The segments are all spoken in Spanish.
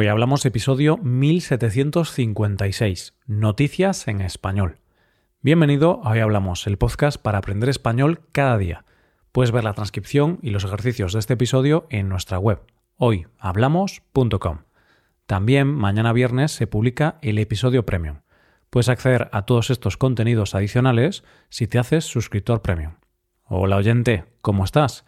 Hoy hablamos episodio 1756, Noticias en Español. Bienvenido a Hoy Hablamos, el podcast para aprender español cada día. Puedes ver la transcripción y los ejercicios de este episodio en nuestra web, hoyhablamos.com. También mañana viernes se publica el episodio premium. Puedes acceder a todos estos contenidos adicionales si te haces suscriptor premium. Hola oyente, ¿cómo estás?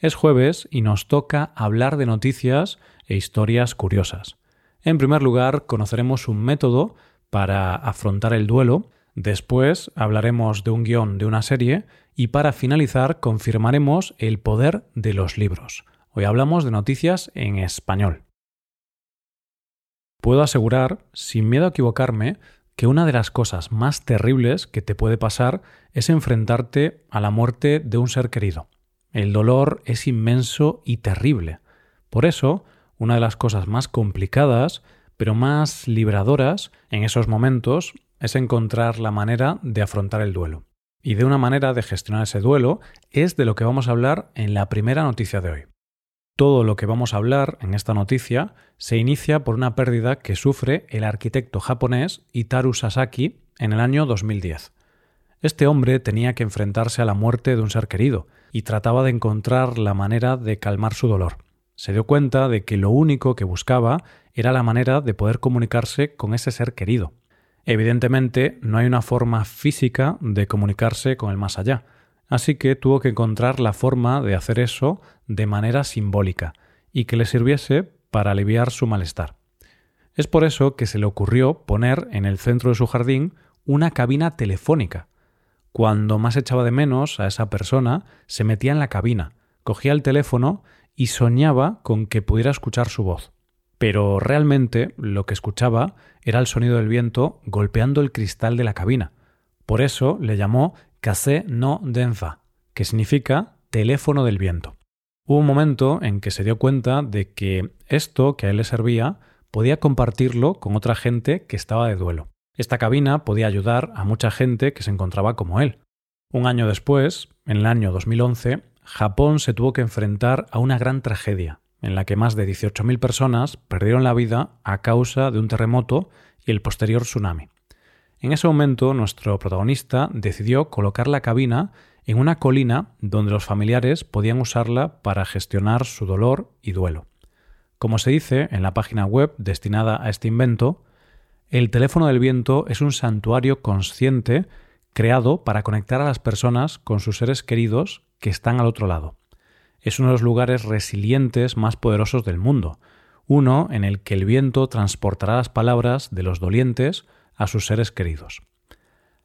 Es jueves y nos toca hablar de noticias e historias curiosas. En primer lugar, conoceremos un método para afrontar el duelo, después hablaremos de un guion de una serie y para finalizar confirmaremos el poder de los libros. Hoy hablamos de noticias en español. Puedo asegurar, sin miedo a equivocarme, que una de las cosas más terribles que te puede pasar es enfrentarte a la muerte de un ser querido. El dolor es inmenso y terrible. Por eso, una de las cosas más complicadas, pero más libradoras en esos momentos, es encontrar la manera de afrontar el duelo. Y de una manera de gestionar ese duelo es de lo que vamos a hablar en la primera noticia de hoy. Todo lo que vamos a hablar en esta noticia se inicia por una pérdida que sufre el arquitecto japonés Itaru Sasaki en el año 2010. Este hombre tenía que enfrentarse a la muerte de un ser querido y trataba de encontrar la manera de calmar su dolor. Se dio cuenta de que lo único que buscaba era la manera de poder comunicarse con ese ser querido. Evidentemente, no hay una forma física de comunicarse con el más allá, así que tuvo que encontrar la forma de hacer eso de manera simbólica y que le sirviese para aliviar su malestar. Es por eso que se le ocurrió poner en el centro de su jardín una cabina telefónica, cuando más echaba de menos a esa persona, se metía en la cabina, cogía el teléfono y soñaba con que pudiera escuchar su voz. Pero realmente lo que escuchaba era el sonido del viento golpeando el cristal de la cabina. Por eso le llamó Case no denza, que significa teléfono del viento. Hubo un momento en que se dio cuenta de que esto que a él le servía podía compartirlo con otra gente que estaba de duelo. Esta cabina podía ayudar a mucha gente que se encontraba como él. Un año después, en el año 2011, Japón se tuvo que enfrentar a una gran tragedia, en la que más de 18.000 personas perdieron la vida a causa de un terremoto y el posterior tsunami. En ese momento, nuestro protagonista decidió colocar la cabina en una colina donde los familiares podían usarla para gestionar su dolor y duelo. Como se dice en la página web destinada a este invento, el teléfono del viento es un santuario consciente creado para conectar a las personas con sus seres queridos que están al otro lado. Es uno de los lugares resilientes más poderosos del mundo, uno en el que el viento transportará las palabras de los dolientes a sus seres queridos.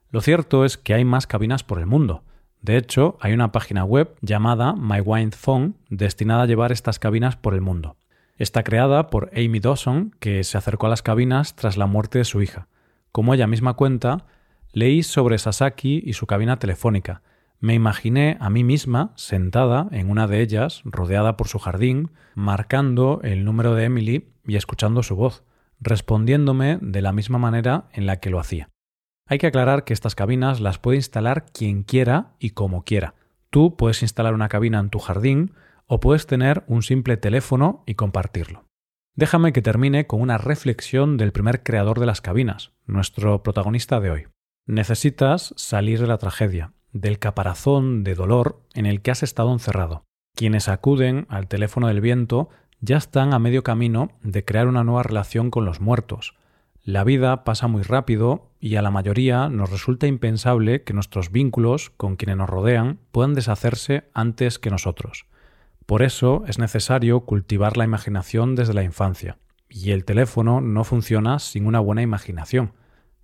Lo cierto es que hay más cabinas por el mundo. De hecho, hay una página web llamada My Wind Phone destinada a llevar estas cabinas por el mundo. Está creada por Amy Dawson, que se acercó a las cabinas tras la muerte de su hija. Como ella misma cuenta, leí sobre Sasaki y su cabina telefónica. Me imaginé a mí misma sentada en una de ellas, rodeada por su jardín, marcando el número de Emily y escuchando su voz, respondiéndome de la misma manera en la que lo hacía. Hay que aclarar que estas cabinas las puede instalar quien quiera y como quiera. Tú puedes instalar una cabina en tu jardín o puedes tener un simple teléfono y compartirlo. Déjame que termine con una reflexión del primer creador de las cabinas, nuestro protagonista de hoy. Necesitas salir de la tragedia, del caparazón de dolor en el que has estado encerrado. Quienes acuden al teléfono del viento ya están a medio camino de crear una nueva relación con los muertos. La vida pasa muy rápido y a la mayoría nos resulta impensable que nuestros vínculos con quienes nos rodean puedan deshacerse antes que nosotros. Por eso es necesario cultivar la imaginación desde la infancia, y el teléfono no funciona sin una buena imaginación.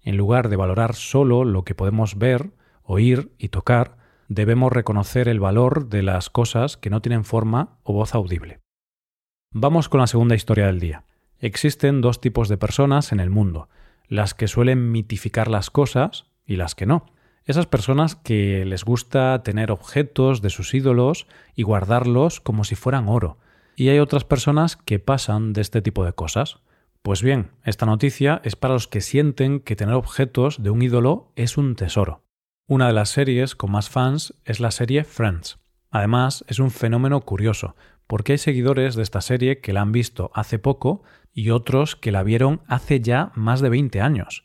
En lugar de valorar solo lo que podemos ver, oír y tocar, debemos reconocer el valor de las cosas que no tienen forma o voz audible. Vamos con la segunda historia del día. Existen dos tipos de personas en el mundo, las que suelen mitificar las cosas y las que no esas personas que les gusta tener objetos de sus ídolos y guardarlos como si fueran oro. Y hay otras personas que pasan de este tipo de cosas. Pues bien, esta noticia es para los que sienten que tener objetos de un ídolo es un tesoro. Una de las series con más fans es la serie Friends. Además, es un fenómeno curioso, porque hay seguidores de esta serie que la han visto hace poco y otros que la vieron hace ya más de 20 años.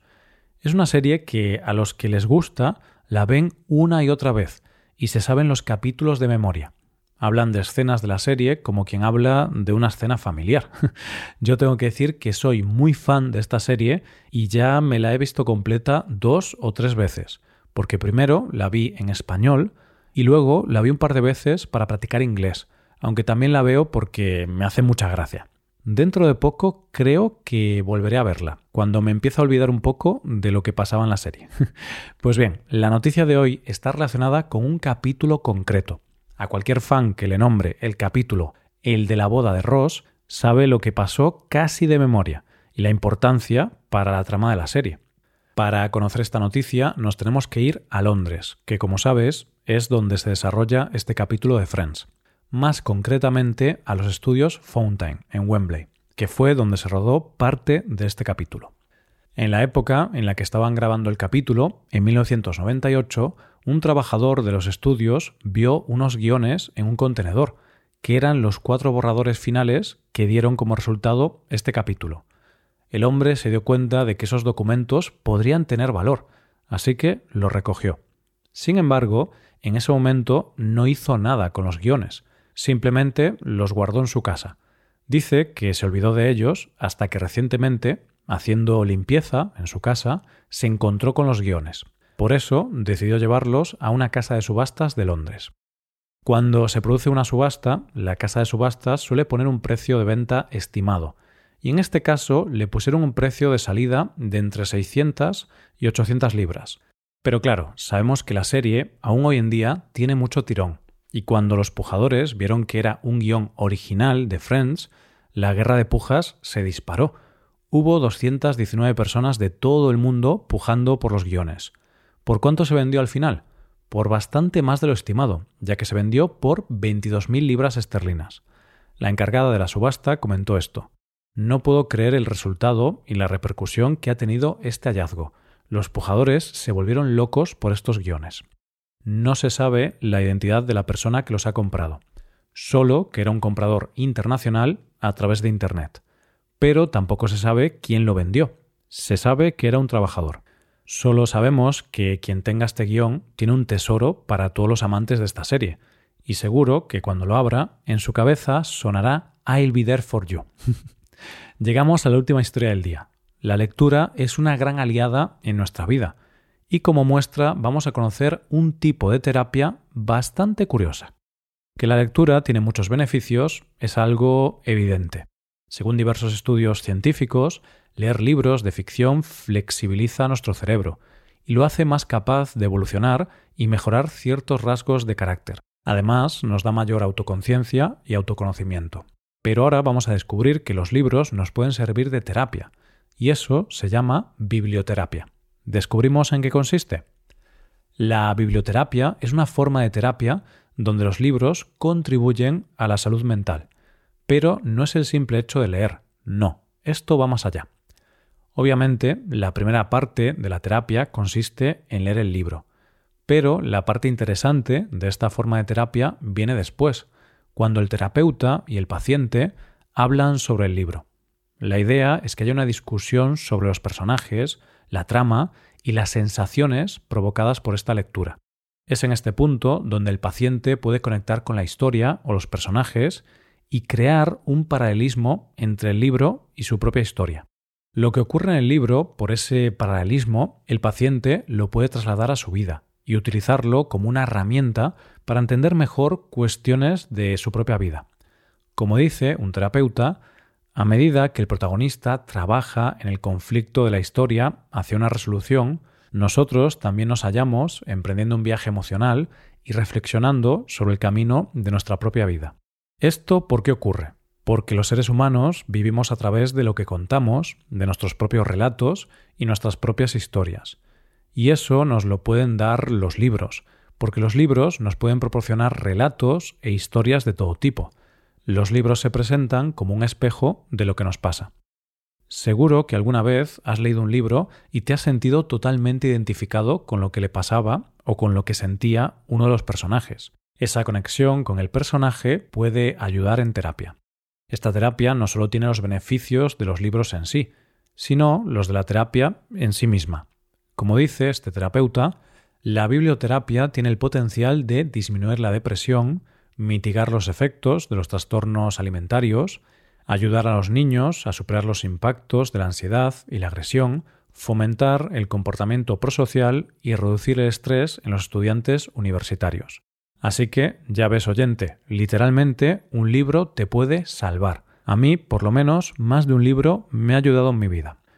Es una serie que a los que les gusta la ven una y otra vez y se saben los capítulos de memoria. Hablan de escenas de la serie como quien habla de una escena familiar. Yo tengo que decir que soy muy fan de esta serie y ya me la he visto completa dos o tres veces, porque primero la vi en español y luego la vi un par de veces para practicar inglés, aunque también la veo porque me hace mucha gracia. Dentro de poco creo que volveré a verla, cuando me empiece a olvidar un poco de lo que pasaba en la serie. pues bien, la noticia de hoy está relacionada con un capítulo concreto. A cualquier fan que le nombre el capítulo El de la boda de Ross, sabe lo que pasó casi de memoria y la importancia para la trama de la serie. Para conocer esta noticia nos tenemos que ir a Londres, que como sabes es donde se desarrolla este capítulo de Friends más concretamente a los estudios Fountain en Wembley, que fue donde se rodó parte de este capítulo. En la época en la que estaban grabando el capítulo, en 1998, un trabajador de los estudios vio unos guiones en un contenedor, que eran los cuatro borradores finales que dieron como resultado este capítulo. El hombre se dio cuenta de que esos documentos podrían tener valor, así que los recogió. Sin embargo, en ese momento no hizo nada con los guiones, simplemente los guardó en su casa. Dice que se olvidó de ellos hasta que recientemente, haciendo limpieza en su casa, se encontró con los guiones. Por eso decidió llevarlos a una casa de subastas de Londres. Cuando se produce una subasta, la casa de subastas suele poner un precio de venta estimado, y en este caso le pusieron un precio de salida de entre 600 y 800 libras. Pero claro, sabemos que la serie, aún hoy en día, tiene mucho tirón, y cuando los pujadores vieron que era un guion original de Friends, la guerra de pujas se disparó. Hubo 219 personas de todo el mundo pujando por los guiones. ¿Por cuánto se vendió al final? Por bastante más de lo estimado, ya que se vendió por 22.000 libras esterlinas. La encargada de la subasta comentó esto. No puedo creer el resultado y la repercusión que ha tenido este hallazgo. Los pujadores se volvieron locos por estos guiones no se sabe la identidad de la persona que los ha comprado, solo que era un comprador internacional a través de Internet. Pero tampoco se sabe quién lo vendió. Se sabe que era un trabajador. Solo sabemos que quien tenga este guion tiene un tesoro para todos los amantes de esta serie, y seguro que cuando lo abra, en su cabeza sonará I'll be there for you. Llegamos a la última historia del día. La lectura es una gran aliada en nuestra vida y como muestra vamos a conocer un tipo de terapia bastante curiosa. Que la lectura tiene muchos beneficios es algo evidente. Según diversos estudios científicos, leer libros de ficción flexibiliza nuestro cerebro y lo hace más capaz de evolucionar y mejorar ciertos rasgos de carácter. Además, nos da mayor autoconciencia y autoconocimiento. Pero ahora vamos a descubrir que los libros nos pueden servir de terapia, y eso se llama biblioterapia. ¿Descubrimos en qué consiste? La biblioterapia es una forma de terapia donde los libros contribuyen a la salud mental. Pero no es el simple hecho de leer, no, esto va más allá. Obviamente, la primera parte de la terapia consiste en leer el libro, pero la parte interesante de esta forma de terapia viene después, cuando el terapeuta y el paciente hablan sobre el libro. La idea es que haya una discusión sobre los personajes, la trama y las sensaciones provocadas por esta lectura. Es en este punto donde el paciente puede conectar con la historia o los personajes y crear un paralelismo entre el libro y su propia historia. Lo que ocurre en el libro, por ese paralelismo, el paciente lo puede trasladar a su vida y utilizarlo como una herramienta para entender mejor cuestiones de su propia vida. Como dice un terapeuta, a medida que el protagonista trabaja en el conflicto de la historia hacia una resolución, nosotros también nos hallamos emprendiendo un viaje emocional y reflexionando sobre el camino de nuestra propia vida. ¿Esto por qué ocurre? Porque los seres humanos vivimos a través de lo que contamos, de nuestros propios relatos y nuestras propias historias. Y eso nos lo pueden dar los libros, porque los libros nos pueden proporcionar relatos e historias de todo tipo, los libros se presentan como un espejo de lo que nos pasa. Seguro que alguna vez has leído un libro y te has sentido totalmente identificado con lo que le pasaba o con lo que sentía uno de los personajes. Esa conexión con el personaje puede ayudar en terapia. Esta terapia no solo tiene los beneficios de los libros en sí, sino los de la terapia en sí misma. Como dice este terapeuta, la biblioterapia tiene el potencial de disminuir la depresión, mitigar los efectos de los trastornos alimentarios, ayudar a los niños a superar los impactos de la ansiedad y la agresión, fomentar el comportamiento prosocial y reducir el estrés en los estudiantes universitarios. Así que, ya ves oyente, literalmente un libro te puede salvar. A mí, por lo menos, más de un libro me ha ayudado en mi vida.